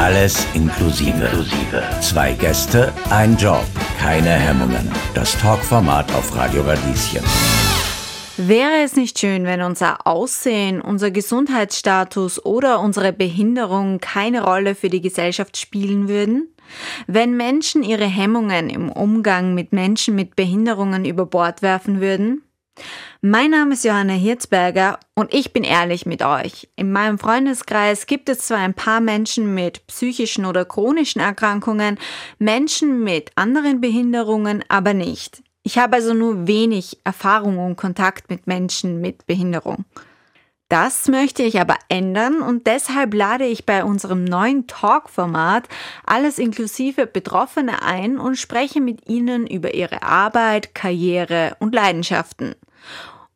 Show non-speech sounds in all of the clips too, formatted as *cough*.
Alles inklusive. Zwei Gäste, ein Job, keine Hemmungen. Das Talkformat auf Radio Radieschen. Wäre es nicht schön, wenn unser Aussehen, unser Gesundheitsstatus oder unsere Behinderung keine Rolle für die Gesellschaft spielen würden? Wenn Menschen ihre Hemmungen im Umgang mit Menschen mit Behinderungen über Bord werfen würden? Mein Name ist Johanna Hirzberger und ich bin ehrlich mit euch. In meinem Freundeskreis gibt es zwar ein paar Menschen mit psychischen oder chronischen Erkrankungen, Menschen mit anderen Behinderungen aber nicht. Ich habe also nur wenig Erfahrung und Kontakt mit Menschen mit Behinderung. Das möchte ich aber ändern und deshalb lade ich bei unserem neuen Talk-Format alles inklusive Betroffene ein und spreche mit ihnen über ihre Arbeit, Karriere und Leidenschaften.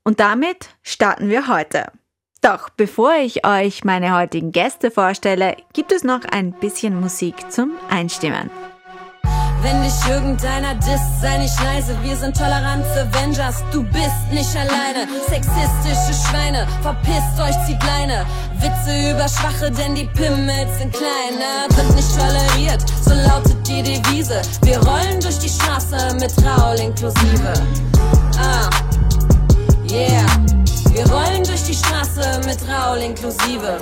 Und damit starten wir heute. Doch bevor ich euch meine heutigen Gäste vorstelle, gibt es noch ein bisschen Musik zum Einstimmen. Wenn dich irgendeiner disst, sei nicht leise, wir sind Toleranz Avengers, du bist nicht alleine. Sexistische Schweine, verpisst euch, zieht Leine. Witze über Schwache, denn die Pimmels sind kleiner. Wird nicht toleriert, so lautet die Devise. Wir rollen durch die Straße mit Raul inklusive. Ah, yeah. Wir rollen durch die Straße mit Raul inklusive.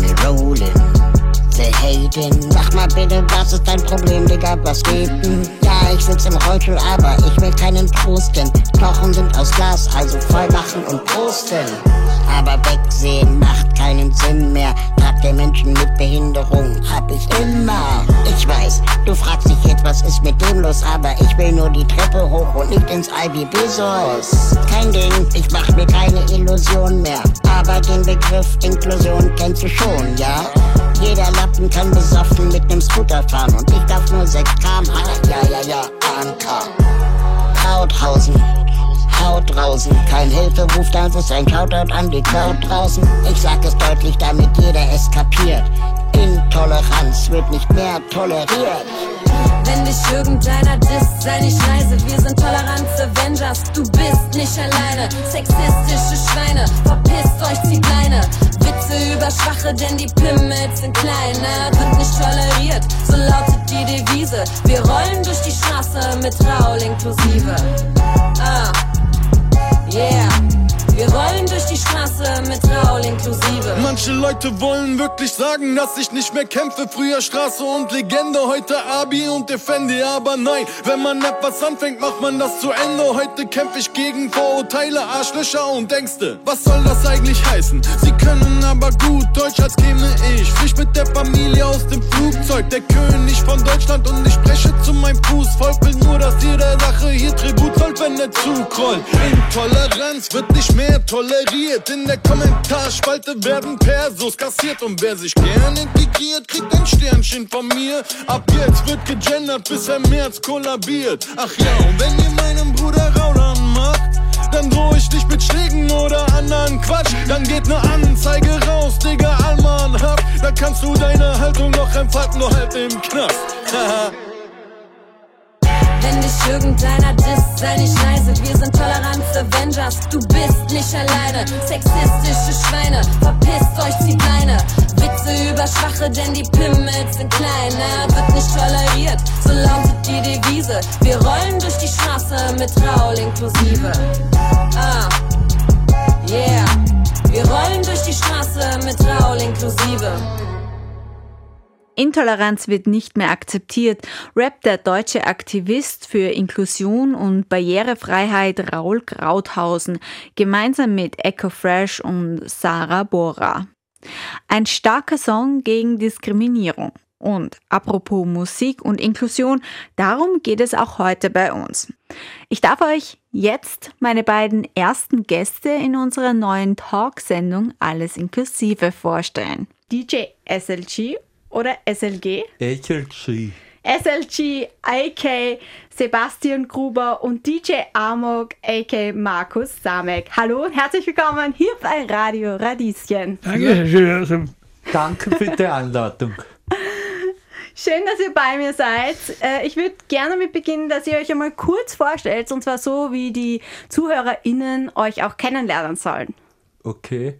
Me rolling. Say haten. Sag mal bitte, was ist dein Problem, Digga? Was geht denn? Ja, ich sitz im Rollstuhl, aber ich will keinen Trosten. Knochen sind aus Glas, also voll machen und prosten. Aber wegsehen macht keinen Sinn mehr. Tag der Menschen mit Behinderung hab ich immer. Ich weiß, du fragst dich jetzt, was ist mit dem los? Aber ich will nur die Treppe hoch und nicht ins Ivy Bezos. Kein Ding, ich mach mir keine Illusion mehr. Aber den Begriff Inklusion kennst du schon, ja? Jeder Lappen kann besoffen mit nem Scooter fahren und ich darf nur 6 km/h. Ja, ja, ja, AMK. Krauthausen, Haut draußen, kein Hilferuf, das ist ein Shoutout an die Crowd draußen. Ich sag es deutlich, damit jeder es kapiert. Intoleranz wird nicht mehr toleriert. Wenn dich irgendeiner disst, sei nicht leise. Wir sind Toleranz Avengers, du bist nicht alleine. Sexistische Schweine, verpisst euch, zieht Leine. Witze über Schwache, denn die Pimmels sind kleiner. Wird nicht toleriert, so lautet die Devise. Wir rollen durch die Straße mit Raul Manche Leute wollen wirklich sagen, dass ich nicht mehr kämpfe. Früher Straße und Legende, heute Abi und Defende. Aber nein, wenn man etwas anfängt, macht man das zu Ende. Heute kämpfe ich gegen Vorurteile, Arschlöcher und Ängste. Was soll das eigentlich heißen? Sie können aber gut Deutsch, als käme ich. Frisch mit der Familie aus dem Flugzeug. Der König von Deutschland und ich spreche zu meinem Fußvolk. Will nur, dass jede Sache hier Tribut zollt, wenn der Zug rollt. Intoleranz wird nicht mehr toleriert. In der Kommentarspalte werden Persos kassiert. Und wer sich gern integriert, kriegt ein Sternchen von mir. Ab jetzt wird gegendert, bis er März kollabiert. Ach ja, und wenn ihr meinem Bruder Raulan macht, dann droh ich dich mit Schlägen oder anderen Quatsch. Dann geht ne Anzeige raus, Digga, Alman hab. Da kannst du deine Haltung noch entfalten, nur halt im Knast. *laughs* Wenn dich irgendeiner disst, sei nicht leise. Wir sind Toleranz Avengers, du bist nicht alleine. Sexistische Schweine, verpisst euch, zieht Leine. Witze über Schwache, denn die Pimmels sind kleiner. Wird nicht toleriert, so lautet die Devise. Wir rollen durch die Straße mit Raul inklusive. Ah, yeah. Wir rollen durch die Straße mit Raul inklusive. Intoleranz wird nicht mehr akzeptiert, rappt der deutsche Aktivist für Inklusion und Barrierefreiheit Raul Krauthausen gemeinsam mit Echo Fresh und Sarah Bora. Ein starker Song gegen Diskriminierung. Und apropos Musik und Inklusion, darum geht es auch heute bei uns. Ich darf euch jetzt meine beiden ersten Gäste in unserer neuen Talksendung Alles Inklusive vorstellen. DJ SLG oder SLG? SLG. SLG, AK Sebastian Gruber und DJ Amok, AK Markus Samek. Hallo und herzlich willkommen hier bei Radio Radieschen. Danke, danke für die Einladung. *laughs* Schön, dass ihr bei mir seid. Äh, ich würde gerne damit beginnen, dass ihr euch einmal kurz vorstellt, und zwar so, wie die ZuhörerInnen euch auch kennenlernen sollen. Okay.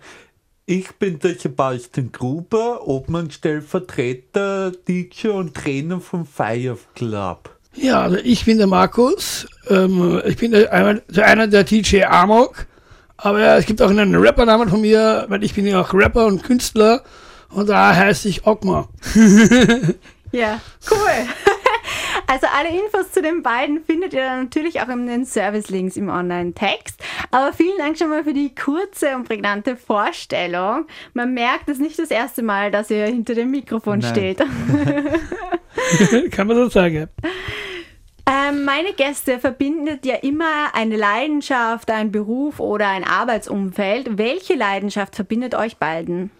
Ich bin der Sebastian Gruber, Obmann-Stellvertreter, DJ und Trainer vom Fire Club. Ja, also ich bin der Markus. Ähm, ich bin der, einer, der, einer der DJ Amok. Aber es gibt auch einen Rappernamen von mir, weil ich bin ja auch Rapper und Künstler. Und da heiße ich Ogma. *laughs* *laughs* ja, cool. Also alle Infos zu den beiden findet ihr natürlich auch in den Service-Links im Online-Text. Aber vielen Dank schon mal für die kurze und prägnante Vorstellung. Man merkt es nicht das erste Mal, dass ihr hinter dem Mikrofon Nein. steht. *laughs* Kann man so sagen. Ähm, meine Gäste verbindet ja immer eine Leidenschaft, ein Beruf oder ein Arbeitsumfeld. Welche Leidenschaft verbindet euch beiden?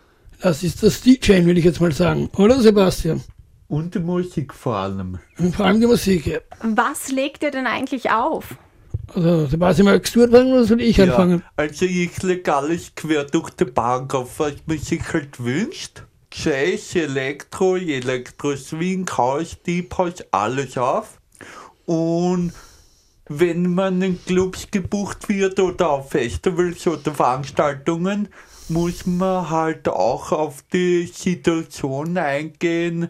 Das ist das DJ, will ich jetzt mal sagen, oder Sebastian? Und die Musik vor allem. Und vor allem die Musik, ja. Was legt ihr denn eigentlich auf? Also, Sebastian, magst du anfangen oder soll ich ja, anfangen? Also, ich lege alles quer durch die Bank auf, was man sich halt wünscht. Jazz, Elektro, Elektro, Swing, House, Deep House, alles auf. Und wenn man in Clubs gebucht wird oder auf Festivals oder Veranstaltungen, muss man halt auch auf die Situation eingehen,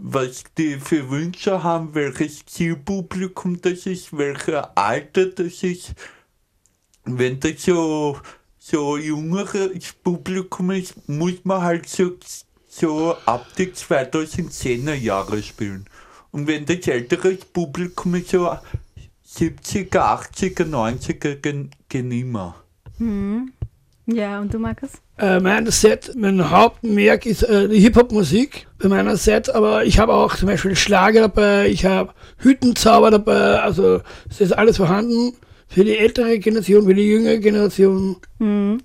was die für Wünsche haben, welches Zielpublikum das ist, welcher Alter das ist. Wenn das so, so jüngeres Publikum ist, muss man halt so, so ab die 2010er Jahre spielen. Und wenn das ältere Publikum ist, so 70er, 80er, 90er, gen, gen immer. Hm. Ja, und du, Markus? Äh, mein Set, mein Hauptmerk ist äh, die Hip-Hop-Musik bei meiner Set, aber ich habe auch zum Beispiel Schlager dabei, ich habe Hüttenzauber dabei, also es ist alles vorhanden für die ältere Generation, für die jüngere Generation. Hm.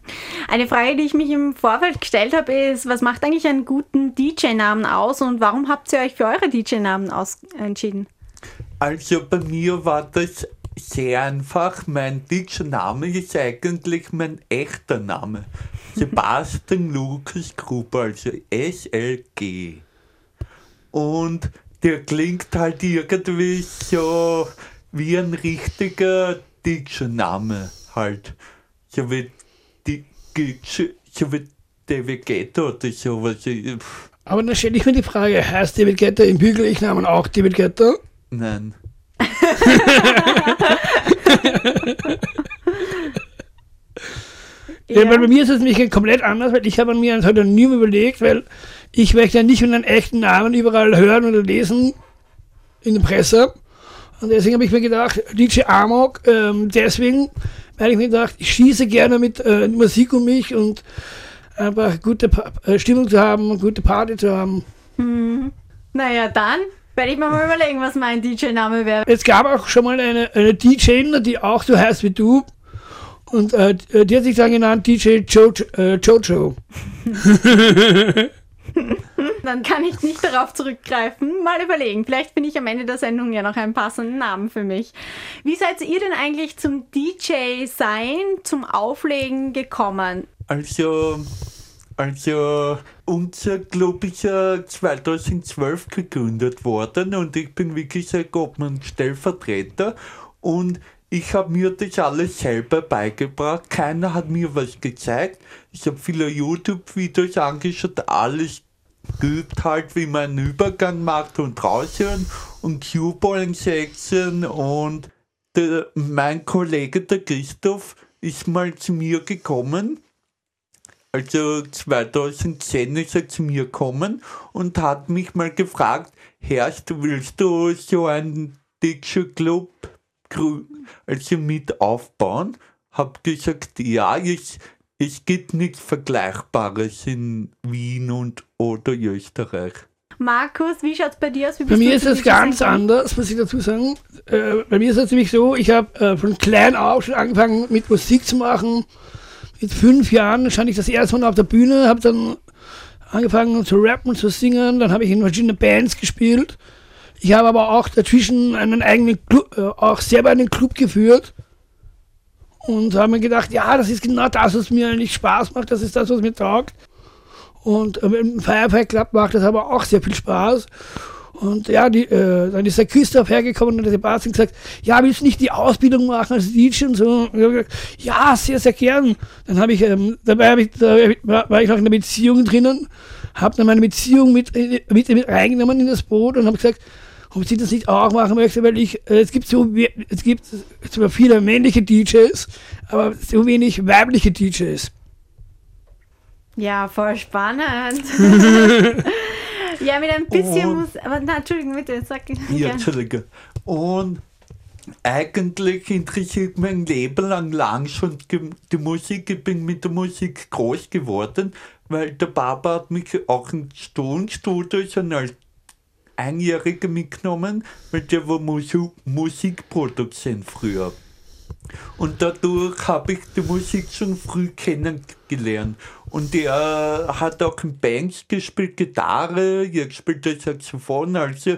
Eine Frage, die ich mich im Vorfeld gestellt habe, ist, was macht eigentlich einen guten DJ-Namen aus und warum habt ihr euch für eure DJ-Namen entschieden? Also bei mir war das sehr einfach. Mein deutscher Name ist eigentlich mein echter Name. *laughs* Sebastian Lukas Gruber, also SLG. Und der klingt halt irgendwie so wie ein richtiger deutscher Name halt. So wie die so wie David Guetta oder sowas. Aber dann stelle ich mir die Frage, heißt David Guetta im bürgerlichen Namen auch David Guetta? Nein ja. ja. weil bei mir ist es nämlich komplett anders, weil ich habe mir ein Pseudonym überlegt, weil ich möchte ja nicht mit einem echten Namen überall hören oder lesen in der Presse. Und deswegen habe ich mir gedacht, DJ Amok, ähm, deswegen, weil ich mir gedacht, ich schieße gerne mit äh, Musik um mich und einfach gute pa äh, Stimmung zu haben und gute Party zu haben. Hm. Naja, dann werde ich mir mal überlegen, was mein DJ-Name wäre. Es gab auch schon mal eine, eine DJ, die auch so heißt wie du. Und äh, die hat sich dann genannt DJ jo äh, Jojo. *laughs* dann kann ich nicht darauf zurückgreifen. Mal überlegen. Vielleicht bin ich am Ende der Sendung ja noch einen passenden Namen für mich. Wie seid ihr denn eigentlich zum DJ-Sein, zum Auflegen gekommen? Also, also unser Club ist ja 2012 gegründet worden und ich bin wie gesagt Obmann Stellvertreter und ich habe mir das alles selber beigebracht. Keiner hat mir was gezeigt. Ich habe viele YouTube-Videos angeschaut, alles geübt halt, wie man einen Übergang macht und raushören und Cue-Balling-Section und der, mein Kollege, der Christoph, ist mal zu mir gekommen also 2010 ist er zu mir gekommen und hat mich mal gefragt, Herrst, willst du so einen Digital Club also mit aufbauen? Hab gesagt, ja, es, es gibt nichts Vergleichbares in Wien und oder Österreich. Markus, wie schaut es bei dir aus? bei mir ist es ganz anders, muss ich dazu sagen. Äh, bei mir ist es nämlich so, ich habe äh, von klein auf schon angefangen mit Musik zu machen mit fünf Jahren stand ich das erste Mal auf der Bühne, habe dann angefangen zu rappen, zu singen, dann habe ich in verschiedenen Bands gespielt. Ich habe aber auch dazwischen einen eigenen Club, äh, auch selber einen Club geführt und habe mir gedacht, ja, das ist genau das, was mir eigentlich Spaß macht, das ist das, was mir taugt. Und äh, im Firefly Club macht das aber auch sehr viel Spaß. Und ja, die, äh, dann ist der Christoph hergekommen und der Sebastian gesagt, ja, willst du nicht die Ausbildung machen als DJ und so? Und gesagt, ja, sehr, sehr gern. Dann habe ich, ähm, dabei hab ich, da war, ich noch in einer Beziehung drinnen, habe dann meine Beziehung mit, äh, mit, mit reingenommen in das Boot und habe gesagt, ob sie das nicht auch machen möchte, weil ich, äh, es gibt so, es gibt zwar viele männliche DJs, aber so wenig weibliche DJs. Ja, voll spannend. *laughs* *laughs* ja, mit ein bisschen Und- muss. Aber na, Entschuldigung, bitte, sag Ja, gerne. Entschuldige. Und eigentlich interessiert mein Leben lang, lang schon die Musik. Ich bin mit der Musik groß geworden, weil der Papa hat mich auch ins Tonstudio schon als Einjähriger mitgenommen, weil der war Musik, Musikproduzent früher. Und dadurch habe ich die Musik schon früh kennengelernt. Und er hat auch in Bands gespielt, Gitarre, er spielt das Saxophon. Also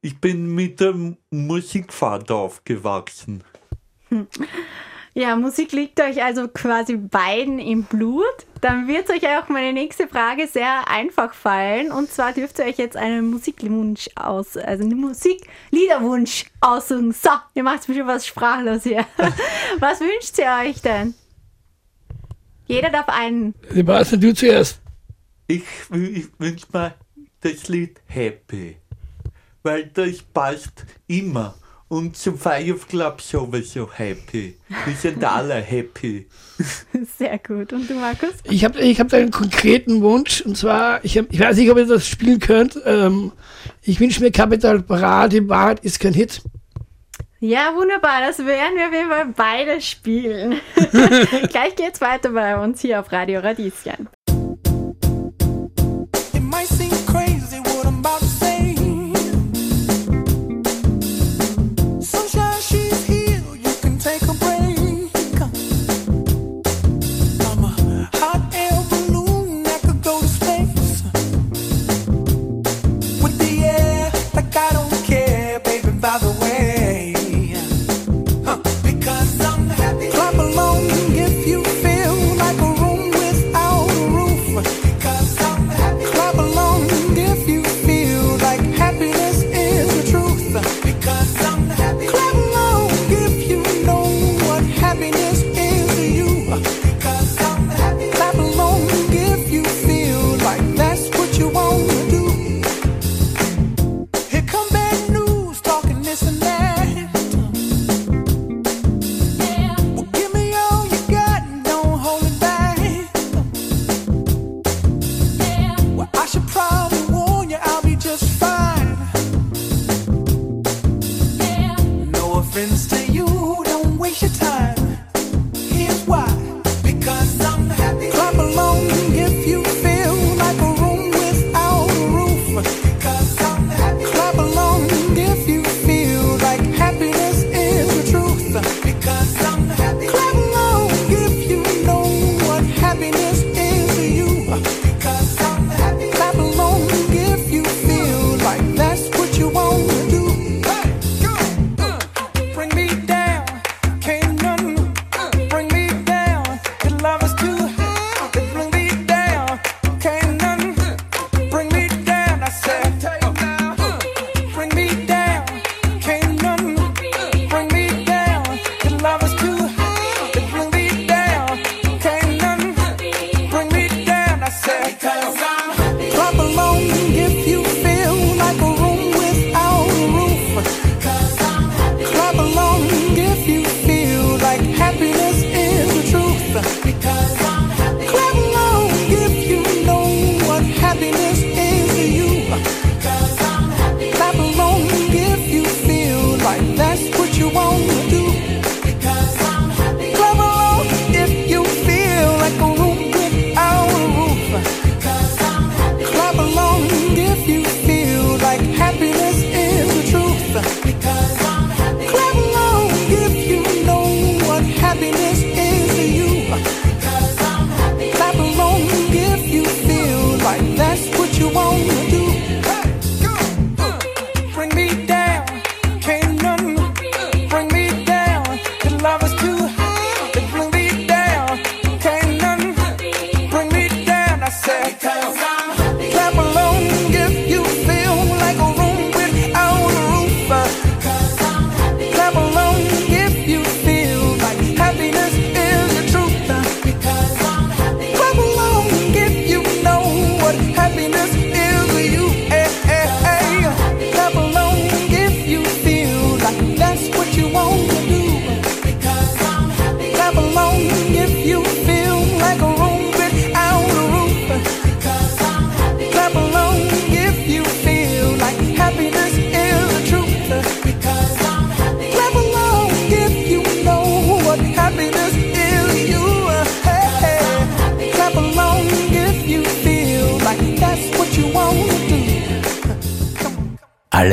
ich bin mit dem Musikvater aufgewachsen. *laughs* Ja, Musik liegt euch also quasi beiden im Blut. Dann wird euch auch meine nächste Frage sehr einfach fallen. Und zwar dürft ihr euch jetzt einen Musikwunsch aus, also einen Musikliederwunsch aussuchen. So, ihr macht bestimmt was sprachlos hier. *laughs* was wünscht ihr euch denn? Jeder darf einen. Sebastian, du zuerst. Ich, ich wünsche mir das Lied Happy, weil das passt immer. Und zum Five Club sowieso happy. Wir sind *laughs* alle happy. Sehr gut. Und du, Markus? Ich habe ich hab da einen konkreten Wunsch und zwar, ich, hab, ich weiß nicht, ob ihr das spielen könnt. Ähm, ich wünsche mir Capital Bra, die Wahrheit ist kein Hit. Ja, wunderbar. Das werden wir auf jeden Fall beide spielen. *laughs* *laughs* Gleich geht's weiter bei uns hier auf Radio Radieschen.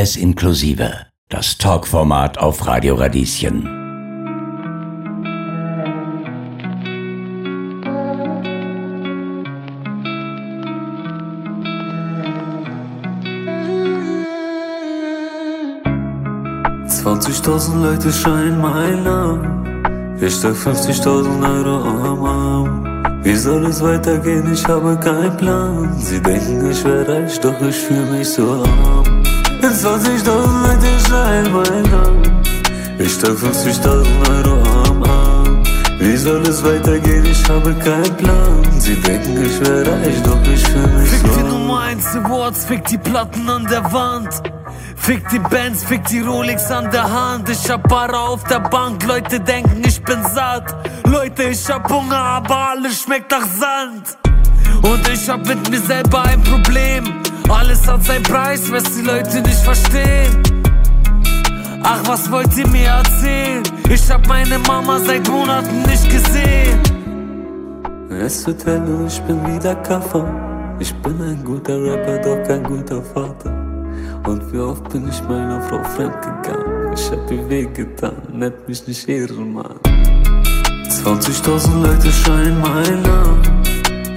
Alles inklusive. Das Talkformat auf Radio Radieschen. Zwanzigtausend Leute schreien mein Namen. Ich trag 50.000 Euro am Arm. Wie soll es weitergehen? Ich habe keinen Plan. Sie denken, ich wäre reich, doch ich fühle mich so arm. 20.000 Leute schreien mein Namen. Ich trag 50.000 Euro am Arm. Wie soll es weitergehen? Ich habe keinen Plan. Sie denken, ich wäre reich, doch ich fühle mich Fick die. Nummer 1 Awards, fick die Platten an der Wand. Fick die Bands, fick die Rolex an der Hand. Ich hab Barra auf der Bank, Leute denken, ich bin satt. Leute, ich hab Hunger, aber alles schmeckt nach Sand. Und ich hab mit mir selber ein Problem. Alles hat seinen Preis, was die Leute nicht verstehen. Ach, was wollt ihr mir erzählen? Ich hab meine Mama seit Monaten nicht gesehen. Es hell und ich bin wieder Kaffer. Ich bin ein guter Rapper, doch kein guter Vater. Und wie oft bin ich meiner Frau fremd gegangen? Ich hab ihr wehgetan, nennt mich nicht Ehrenmann. 20.000 Leute schreien mein Namen.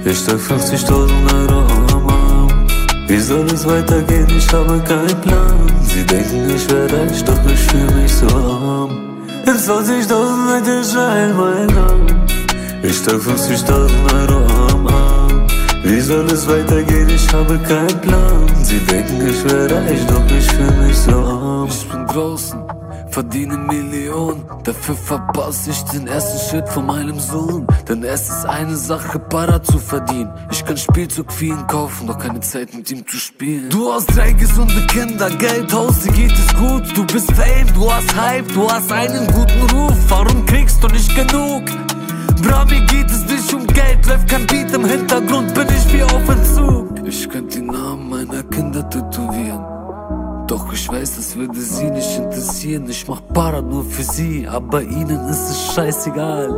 Ich trag 50.000 Euro Arm. Wie soll es weitergehen? Ich habe keinen Plan. Sie denken, ich wäre reich, doch ich fühle mich so arm. 20.000 Leute schreien mein Namen. Ich trag 50.000 Euro am Arm. Wie soll es weitergehen? Ich habe keinen Plan. Sie denken, ich wäre reich, doch ich fühle mich so arm. Ich bin draußen, verdiene Millionen. Dafür verpasse ich den ersten Schritt von meinem Sohn. Denn es ist eine Sache, Para zu verdienen. Ich kann Spielzeug für ihn kaufen, doch keine Zeit mit ihm zu spielen. Du hast drei gesunde Kinder, Geld, Haus, dir geht es gut. Du bist Fame, du hast Hype, du hast einen guten Ruf. Warum kriegst du nicht genug? Bra, mir geht es nicht um Geld, läuft kein Beat im Hintergrund, bin ich wie auf Entzug. Ich könnte die Namen meiner Kinder tätowieren. Weiß, das würde sie nicht interessieren. Ich mach Para nur für sie, aber ihnen ist es scheißegal.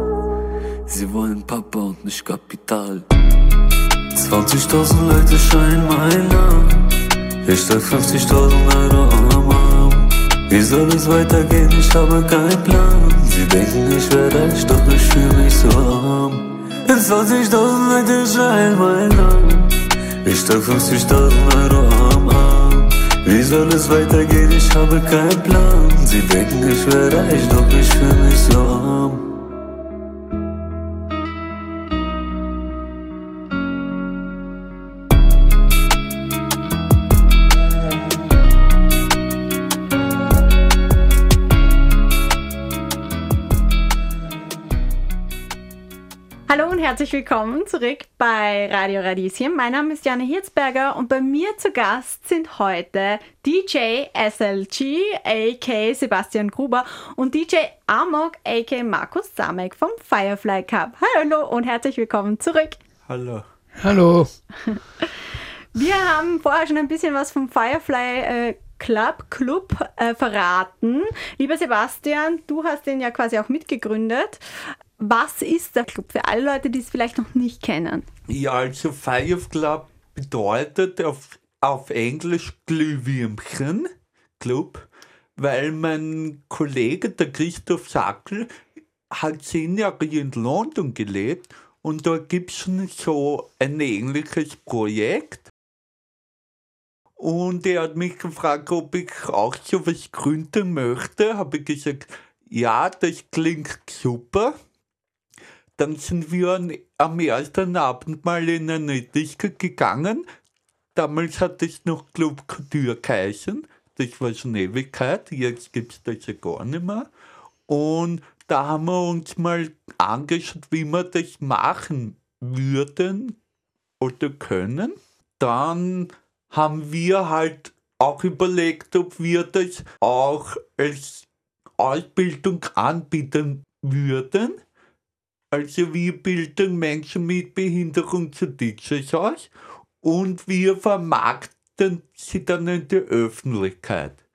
Sie wollen Papa und nicht Kapital. 20.000 Leute schreien mein Namen. Ich trag 50.000 Euro am Arm. Wie soll es weitergehen? Ich habe keinen Plan. Sie denken, ich wäre reich, doch ich fühle mich so arm. 20.000 Leute schreien mein Namen. Ich trag 50.000 Euro. Wie soll es weitergehen? Ich habe keinen Plan. Sie denken, ich wäre reich, doch ich fühle mich so herzlich willkommen zurück bei Radio Radieschen. Mein Name ist Janne Hirzberger und bei mir zu Gast sind heute DJ SLG, a.k. Sebastian Gruber und DJ Amok, a.k. Markus Samek vom Firefly Cup. Hallo und herzlich willkommen zurück. Hallo. Hallo. *laughs* Wir haben vorher schon ein bisschen was vom Firefly äh, Club Club äh, verraten. Lieber Sebastian, du hast den ja quasi auch mitgegründet. Was ist der Club für alle Leute, die es vielleicht noch nicht kennen? Ja, also Fire Club bedeutet auf, auf Englisch Glühwürmchen Club, weil mein Kollege, der Christoph Sackel, hat zehn Jahre in London gelebt und da gibt es so ein ähnliches Projekt. Und er hat mich gefragt, ob ich auch so was gründen möchte. Habe ich gesagt, ja, das klingt super. Dann sind wir am ersten Abend mal in eine Disco gegangen. Damals hat es noch Club Couture geheißen. Das war schon Ewigkeit. Jetzt gibt es das ja gar nicht mehr. Und da haben wir uns mal angeschaut, wie wir das machen würden oder können. Dann haben wir halt auch überlegt, ob wir das auch als Ausbildung anbieten würden. Also wir bilden Menschen mit Behinderung zu DJs aus und wir vermarkten sie dann in der Öffentlichkeit.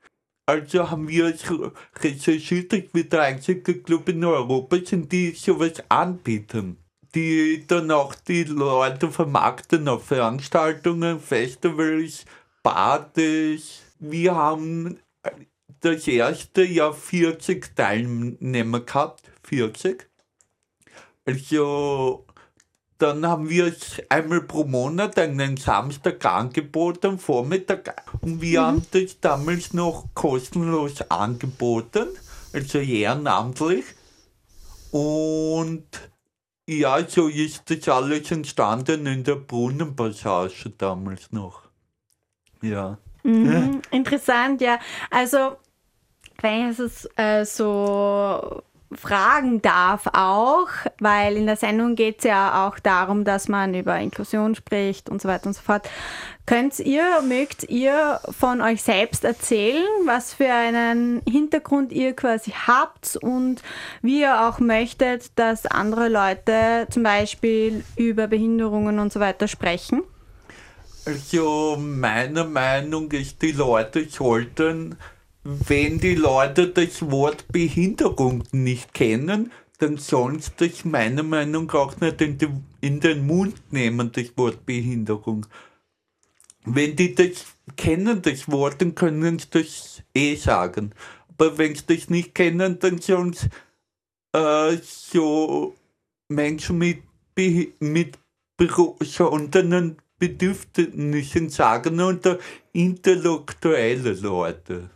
Also haben wir so recherchiert, dass wir der einzige Club in Europa sind, die sowas anbieten. Die dann auch die Leute vermarkten auf Veranstaltungen, Festivals, Partys, wir haben das erste Jahr 40 Teilnehmer gehabt, 40. Also dann haben wir es einmal pro Monat einen Samstag angeboten, am Vormittag. Und wir Mhm. haben das damals noch kostenlos angeboten, also ehrenamtlich. Und ja, so ist das alles entstanden in der Brunnenpassage damals noch. Ja. Mhm, interessant, ja. Also, wenn ich es äh, so fragen darf auch, weil in der Sendung geht es ja auch darum, dass man über Inklusion spricht und so weiter und so fort. Könnt ihr, mögt ihr von euch selbst erzählen, was für einen Hintergrund ihr quasi habt und wie ihr auch möchtet, dass andere Leute zum Beispiel über Behinderungen und so weiter sprechen? Also meiner Meinung ist, die Leute sollten, wenn die Leute das Wort Behinderung nicht kennen, dann sollen sie das meiner Meinung nach auch nicht in, die, in den Mund nehmen, das Wort Behinderung. Wenn die das kennen, das Wort, dann können sie das eh sagen. Aber wenn sie das nicht kennen, dann sollen sie äh, so Menschen mit, mit besonderen Bedürfnissen sagen oder intellektuelle Leute.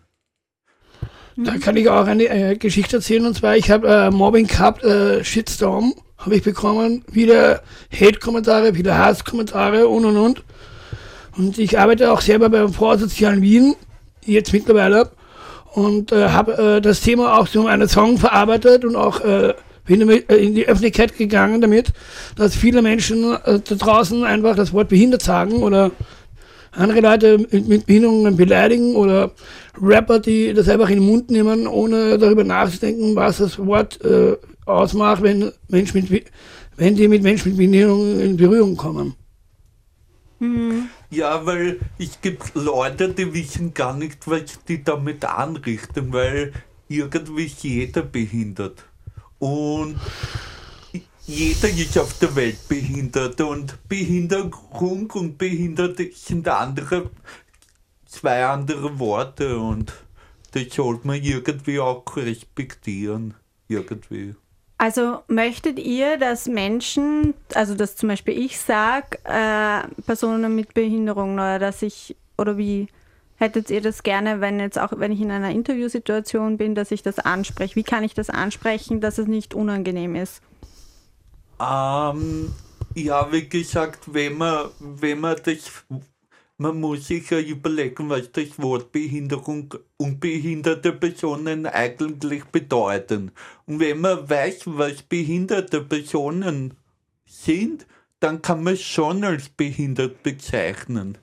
Da kann ich auch eine äh, Geschichte erzählen. Und zwar, ich habe äh, Mobbing gehabt, äh, Shitstorm habe ich bekommen. Viele Hate-Kommentare, viele Hasskommentare und und und. Und ich arbeite auch selber beim Vorsozialen Wien, jetzt mittlerweile. Und äh, habe äh, das Thema auch in einem Song verarbeitet und auch äh, bin in die Öffentlichkeit gegangen damit, dass viele Menschen da draußen einfach das Wort behindert sagen oder andere Leute mit, Behinderungen beleidigen oder Rapper, die das einfach in den Mund nehmen, ohne darüber nachzudenken, was das Wort äh, ausmacht, wenn, Mensch mit, wenn die mit Menschen mit Behinderungen in Berührung kommen. Ja, weil es gibt Leute, die wissen gar nicht, was die damit anrichten, weil irgendwie ist jeder behindert. Und jeder ist auf der Welt behindert und Behinderung und behindert sind andere, zwei andere Worte und das sollte man irgendwie auch respektieren. Irgendwie. Also möchtet ihr, dass Menschen, also dass zum Beispiel ich sage, äh, Personen mit Behinderung oder dass ich, oder wie hättet ihr das gerne, wenn jetzt auch, wenn ich in einer Interviewsituation bin, dass ich das anspreche? Wie kann ich das ansprechen, dass es nicht unangenehm ist? Ähm, ja, wie gesagt, wenn man, wenn man das, man muss sich ja überlegen, was das Wort Behinderung und behinderte Personen eigentlich bedeuten. Und wenn man weiß, was behinderte Personen sind, dann kann man es schon als behindert bezeichnen.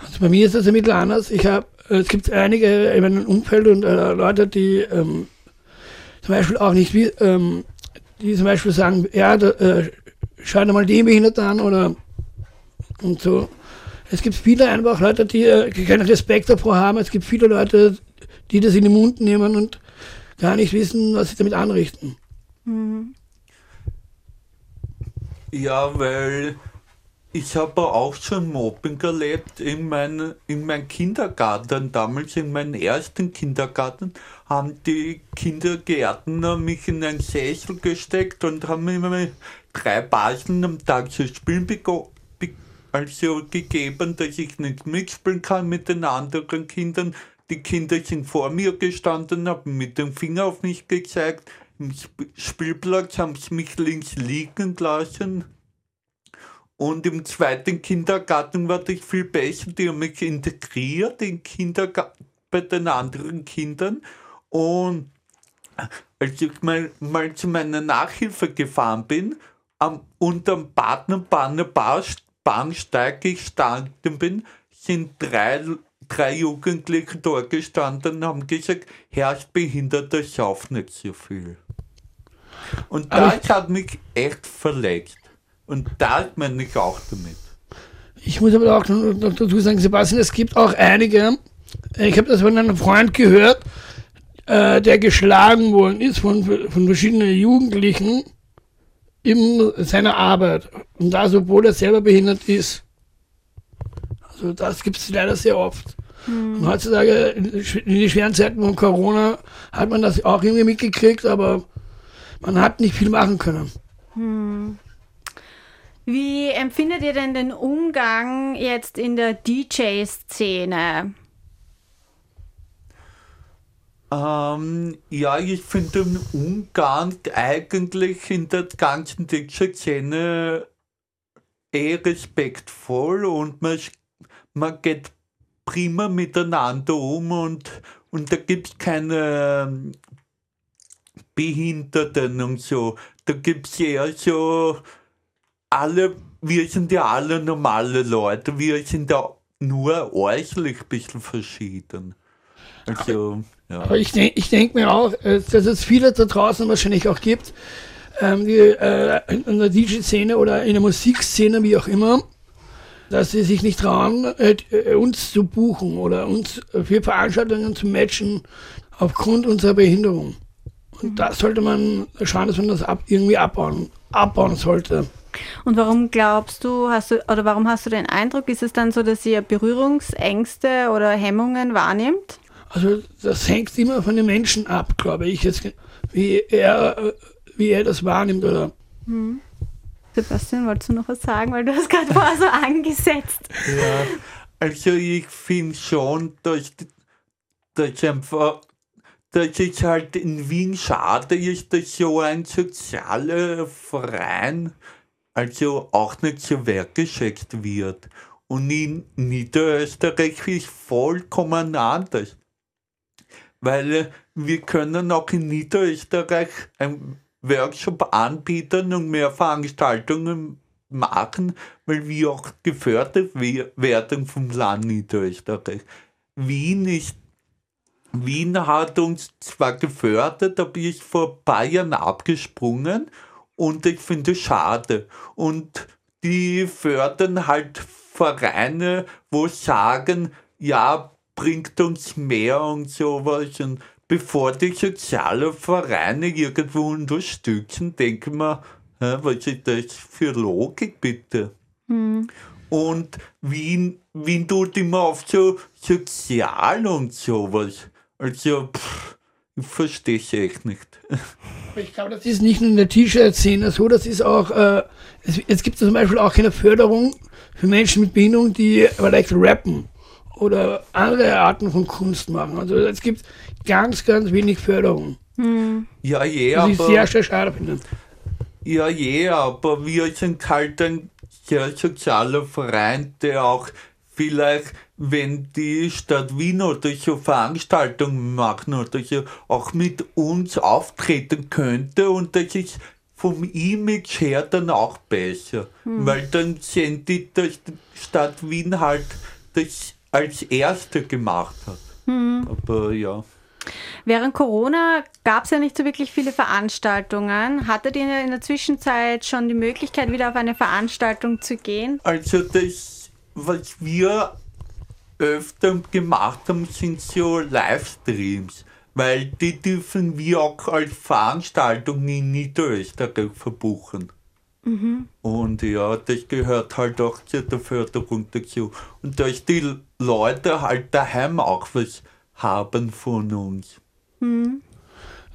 Also bei mir ist das ein bisschen anders. Ich habe, es gibt einige in meinem Umfeld und äh, Leute, die ähm, zum Beispiel auch nicht ähm, die zum Beispiel sagen, ja, da, äh, schau dir mal den Behinderten an oder und so. Es gibt viele einfach Leute, die äh, keinen Respekt davor haben. Es gibt viele Leute, die das in den Mund nehmen und gar nicht wissen, was sie damit anrichten. Ja, weil ich habe auch schon Mobbing erlebt in meinem in mein Kindergarten. Damals in meinem ersten Kindergarten haben die Kindergärtner mich in einen Sessel gesteckt und haben mir drei Basen am Tag zu spielen also gegeben, dass ich nicht mitspielen kann mit den anderen Kindern. Die Kinder sind vor mir gestanden, haben mit dem Finger auf mich gezeigt. Im Sp Spielplatz haben sie mich links liegen lassen. Und im zweiten Kindergarten war das viel besser. Die haben mich integriert in Kindergarten bei den anderen Kindern. Und als ich mal, mal zu meiner Nachhilfe gefahren bin am, am Baden-Badener Bahnsteig gestanden bin, sind drei, drei Jugendliche dort gestanden und haben gesagt, Herr Behinderter schafft nicht so viel. Und das hat mich echt verletzt. Und das meine ich auch damit. Ich muss aber auch noch dazu sagen, Sebastian, es gibt auch einige, ich habe das von einem Freund gehört, äh, der geschlagen worden ist von, von verschiedenen Jugendlichen in seiner Arbeit. Und das, obwohl er selber behindert ist. Also das gibt es leider sehr oft. Und heutzutage, in in den schweren Zeiten von Corona, hat man das auch irgendwie mitgekriegt, aber man hat nicht viel machen können. Wie empfindet ihr denn den Umgang jetzt in der DJ-Szene? Ähm, ja, ich finde den Umgang eigentlich in der ganzen DJ-Szene eh respektvoll und man, man geht prima miteinander um und, und da gibt es keine ähm, Behinderten und so. Da gibt es eher so alle, wir sind ja alle normale Leute, wir sind ja nur äußerlich ein bisschen verschieden. Also, ja. Aber ich, denk, ich denke mir auch, äh, dass es viele da draußen wahrscheinlich auch gibt, ähm, die äh, in der DJ-Szene oder in der Musikszene, wie auch immer, dass sie sich nicht trauen, äh, uns zu buchen oder uns für Veranstaltungen zu matchen aufgrund unserer Behinderung. Und da sollte man schauen, dass man das ab, irgendwie abbauen, abbauen sollte. Und warum glaubst du, hast du, oder warum hast du den Eindruck, ist es dann so, dass ihr Berührungsängste oder Hemmungen wahrnimmt? Also das hängt immer von den Menschen ab, glaube ich, jetzt, wie er, wie er das wahrnimmt oder Sebastian, wolltest du noch was sagen, weil du hast gerade *laughs* vorher so angesetzt. Ja, also ich finde schon, dass, dass einfach, dass es halt in Wien schade ist, dass so ein sozialer Verein also auch nicht so wertgeschätzt wird. Und in Niederösterreich ist vollkommen anders. Weil äh, wir können auch in Niederösterreich ein Workshop anbieten und mehr Veranstaltungen machen, weil wir auch gefördert we- werden vom Land Niederösterreich. Wien ist Wien hat uns zwar gefördert, aber ist vor Bayern abgesprungen und ich finde es schade. Und die fördern halt Vereine, wo sagen, ja, bringt uns mehr und sowas. Und bevor die sozialen Vereine irgendwo unterstützen, denken wir, was ist das für Logik bitte? Und Wien, Wien tut immer auf so sozial und sowas. Also, pff, verstehe es echt nicht. Ich glaube, das ist nicht nur in der T-Shirt-Szene so, das ist auch, äh, es, es gibt zum Beispiel auch keine Förderung für Menschen mit Behinderung, die vielleicht rappen oder andere Arten von Kunst machen. Also es gibt ganz, ganz wenig Förderung. Ja, je, Was ich aber, sehr, sehr schade finde. ja, je, aber wir sind halt ein sehr sozialer Verein, der auch vielleicht, wenn die Stadt Wien oder so Veranstaltungen machen oder auch mit uns auftreten könnte und das ist vom Image her dann auch besser. Weil dann sehen die, dass die Stadt Wien halt das als Erste gemacht hat. Aber ja. Während Corona gab es ja nicht so wirklich viele Veranstaltungen. Hattet ihr in der Zwischenzeit schon die Möglichkeit, wieder auf eine Veranstaltung zu gehen? Also das, was wir öfter gemacht haben, sind so Livestreams, weil die dürfen wir auch als Veranstaltung in Niederösterreich verbuchen. Und ja, das gehört halt auch zu der Förderung dazu. Und dass die Leute halt daheim auch was haben von uns.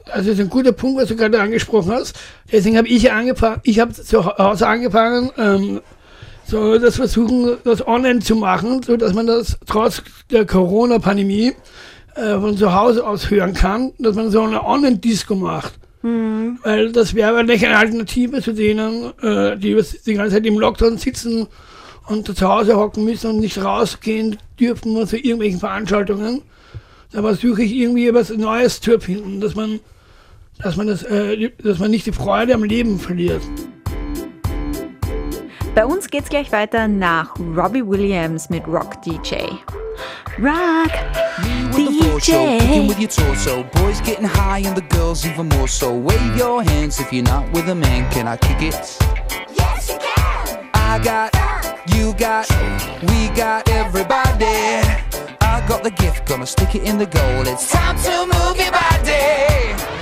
Also das ist ein guter Punkt, was du gerade angesprochen hast. Deswegen habe ich angefangen, ich habe zu Hause angefangen, ähm, so das Versuchen, das online zu machen, so dass man das trotz der Corona-Pandemie äh, von zu Hause aus hören kann, dass man so eine Online-Disco macht. Weil das wäre eigentlich eine Alternative zu denen, äh, die die ganze Zeit im Lockdown sitzen und zu Hause hocken müssen und nicht rausgehen dürfen zu irgendwelchen Veranstaltungen. Da versuche ich irgendwie was Neues zu erfinden, dass man, dass man das, äh, dass man nicht die Freude am Leben verliert. Bei uns geht's gleich weiter nach Robbie Williams mit Rock DJ. Rock with the floor show, kicking with DJ. your torso. Boys getting high and the girls even more so. Wave your hands if you're not with a man. Can I kick it? Yes, you can. I got, you got, we got everybody. I got the gift, gonna stick it in the goal. It's time to move your body.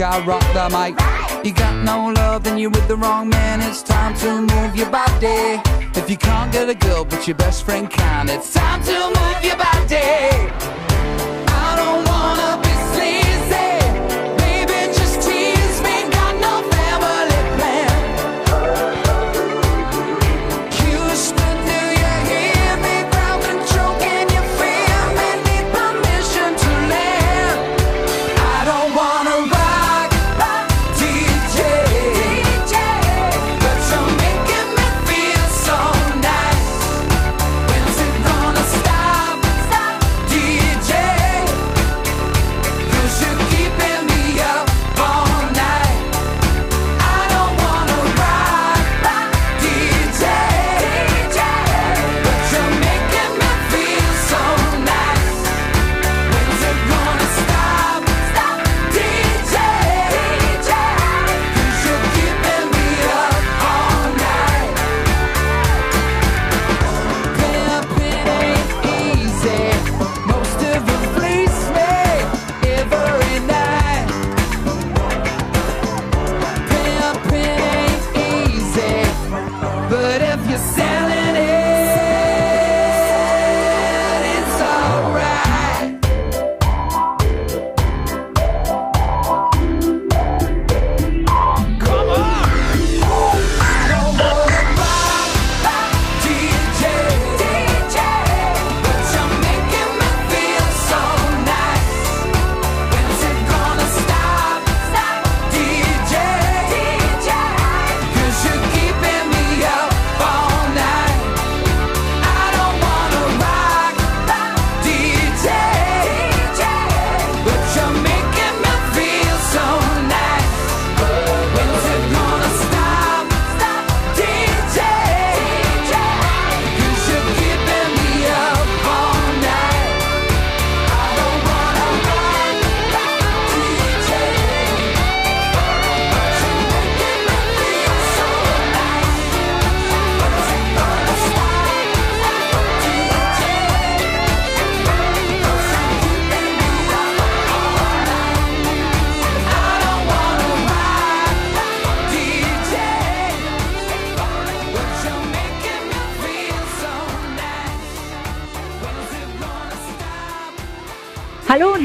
I rock the mic. You got no love, then you're with the wrong man. It's time to move your body. If you can't get a girl, but your best friend can, it's time to move your body.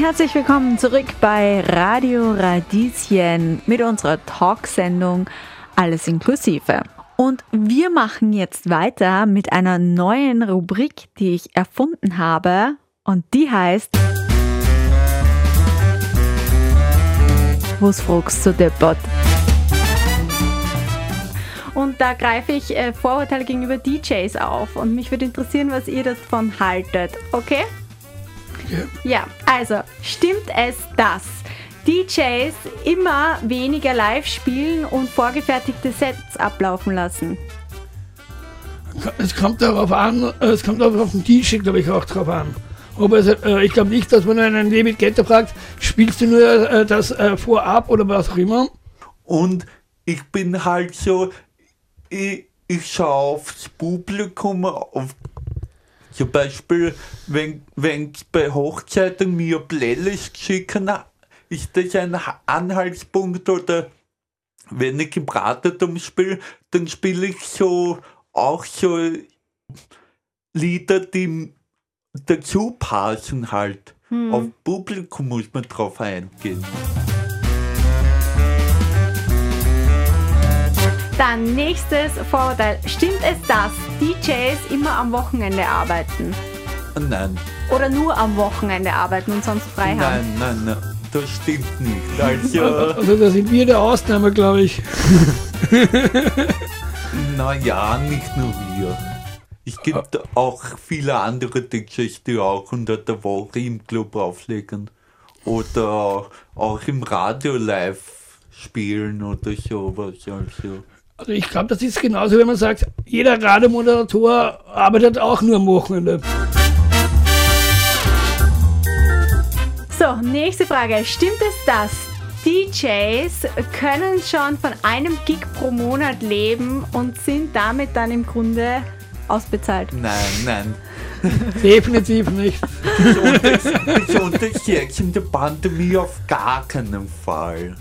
Herzlich willkommen zurück bei Radio Radieschen mit unserer Talksendung Alles inklusive. Und wir machen jetzt weiter mit einer neuen Rubrik, die ich erfunden habe und die heißt Was fragst du deppert? Und da greife ich äh, Vorurteile gegenüber DJs auf und mich würde interessieren, was ihr davon haltet. Okay? Ja, also stimmt es, dass DJs immer weniger live spielen und vorgefertigte Sets ablaufen lassen? Es kommt darauf an, es kommt auch auf den DJ, glaube ich, auch drauf an. Aber es, äh, ich glaube nicht, dass man einen David Guetta fragt, spielst du nur äh, das äh, vorab oder was auch immer? Und ich bin halt so, ich, ich schaue aufs Publikum, auf zum Beispiel, wenn wenn bei Hochzeiten mir Playlist schicken, ist das ein Ha- Anhaltspunkt oder wenn ich im Pratertum spiele, dann spiele ich so auch so Lieder, die dazu passen halt. Auf Publikum muss man drauf eingehen. Dann nächstes Vorurteil. Stimmt es, dass DJs immer am Wochenende arbeiten? Nein, Oder nur am Wochenende arbeiten und sonst frei haben? nein, nein, nein, das stimmt nicht. *laughs* Also, Also da sind wir der Ausnahme, glaube ich. *laughs* naja, nicht nur wir. Es gibt auch viele andere DJs, die auch unter der Woche im Club auflegen. Oder auch im Radio live spielen oder sowas. Also. Also ich glaube, das ist genauso, wenn man sagt, jeder Radiomoderator arbeitet auch nur am Wochenende. So, nächste Frage. Stimmt es, dass DJs können schon von einem Gig pro Monat leben und sind damit dann im Grunde ausbezahlt? Nein, nein. *laughs* Definitiv nicht. Besonders, besonders jetzt in der Pandemie auf gar keinen Fall.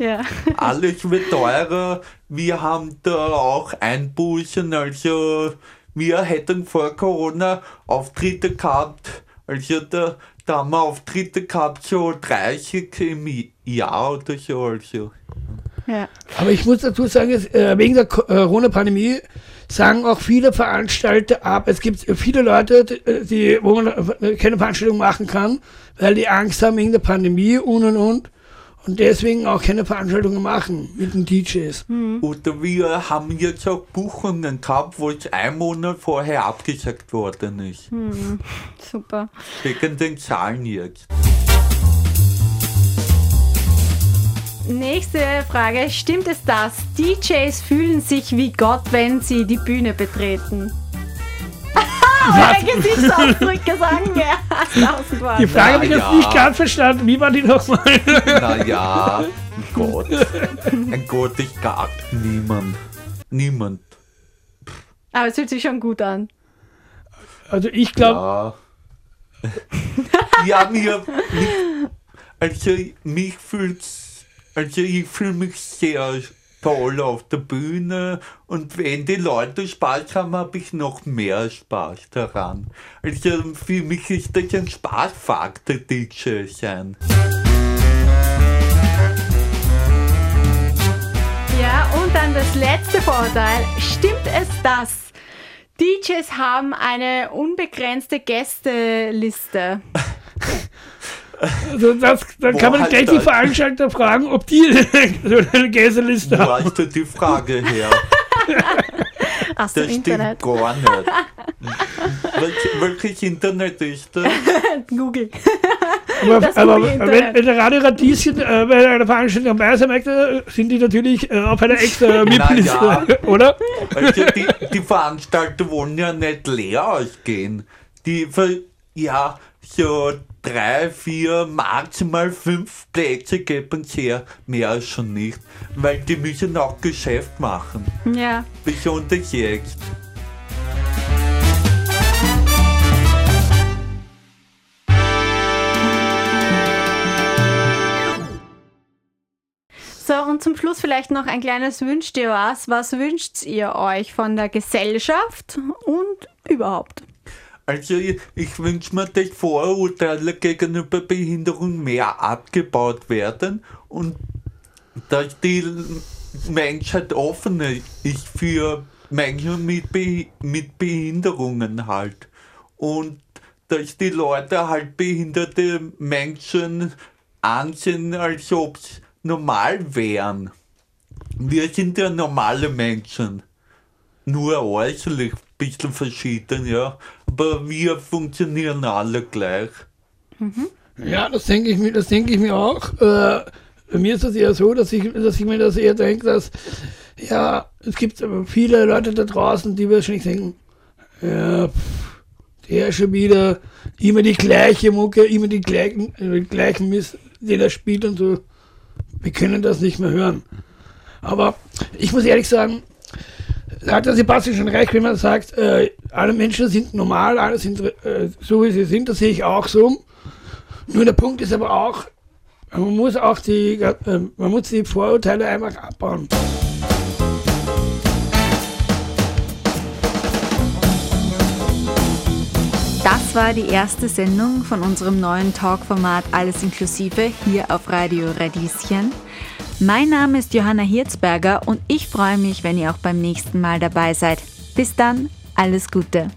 Ja. *laughs* Alles wird teurer. Wir haben da auch Einbußen. Also wir hätten vor Corona Auftritte gehabt. Also da, da haben wir Auftritte gehabt, so 30 im Jahr oder so. Also. Ja. Aber ich muss dazu sagen, äh, wegen der äh, Corona-Pandemie sagen auch viele Veranstalter ab. Es gibt viele Leute, die, die, wo man äh, keine Veranstaltung machen kann, weil die Angst haben wegen der Pandemie und und und. Und deswegen auch keine Veranstaltungen machen mit den DJs. Oder wir haben jetzt auch Buchungen gehabt, wo es ein Monat vorher abgesagt worden ist. Hm, super. Wegen den Zahlen jetzt. Nächste Frage. Stimmt es, dass DJs fühlen sich wie Gott, wenn sie die Bühne betreten? Eure Gesichtsausdrücke sagen mehr als tausend Worte. Die Frage habe ich jetzt ja. nicht ganz verstanden. Wie war die nochmal? Naja, ein Gott. Ein Gott ist gar niemand. Niemand. Aber es fühlt sich schon gut an. Also ich glaube, Ja. ja, mir, mich, also mich fühlt's, also ich fühle mich sehr toll auf der Bühne und wenn die Leute Spaß haben, habe ich noch mehr Spaß daran. Also für mich ist das ein Spaßfaktor, DJ sein. Ja, und dann das letzte Vorurteil. Stimmt es, dass DJs haben eine unbegrenzte Gästeliste? *laughs* also das, dann kann man Boah, gleich die Alter. Veranstalter fragen, ob die *laughs* so eine Gästeliste Wo haben. hast du die Frage her? Aus dem Das Internet. stimmt gar nicht. Welch, welches Internet ist das? *laughs* Google. Aber, Das aber Google wenn, Internet. wenn der Radio Radieschen äh, bei einer Veranstaltung dabei sein möchte, sind die natürlich äh, auf einer extra MIP-Liste, ja. *laughs* oder? Also die, die Veranstalter wollen ja nicht leer ausgehen. Die, ver- ja, so drei, vier, maximal fünf Plätze geben es her. Mehr als schon nicht. Weil die müssen auch Geschäft machen. Ja. Besonders jetzt. So, und zum Schluss vielleicht noch ein kleines Wünscht ihr was. Was wünscht ihr euch von der Gesellschaft und überhaupt? Also ich, wünsche mir, dass Vorurteile gegenüber Behinderung mehr abgebaut werden und dass die Menschheit offener ist für Menschen mit, Be mit Behinderungen halt. Und dass die Leute halt behinderte Menschen ansehen, als ob sie normal wären. Wir sind ja normale Menschen nur äußerlich ein bisschen verschieden, ja. Aber wir funktionieren alle gleich. Ja, das denke ich mir, das ich mir auch. Äh, bei mir ist es eher so, dass ich, dass ich mir das eher denke, dass ja, es gibt viele Leute da draußen, die wahrscheinlich denken, ja, pff, der schon wieder immer die gleiche Mucke, immer die gleichen, äh, gleichen Mist, den er spielt und so. Wir können das nicht mehr hören. Aber ich muss ehrlich sagen, hat der Sebastian schon recht, wenn man sagt, äh, alle Menschen sind normal, alle sind äh, so wie sie sind, das sehe ich auch so. Nur der Punkt ist aber auch, man muss auch die, äh, man muss die Vorurteile einfach abbauen. Das war die erste Sendung von unserem neuen Talkformat Alles inklusive hier auf Radio Radieschen. Mein Name ist Johanna Hirzberger und ich freue mich, wenn ihr auch beim nächsten Mal dabei seid. Bis dann, alles Gute.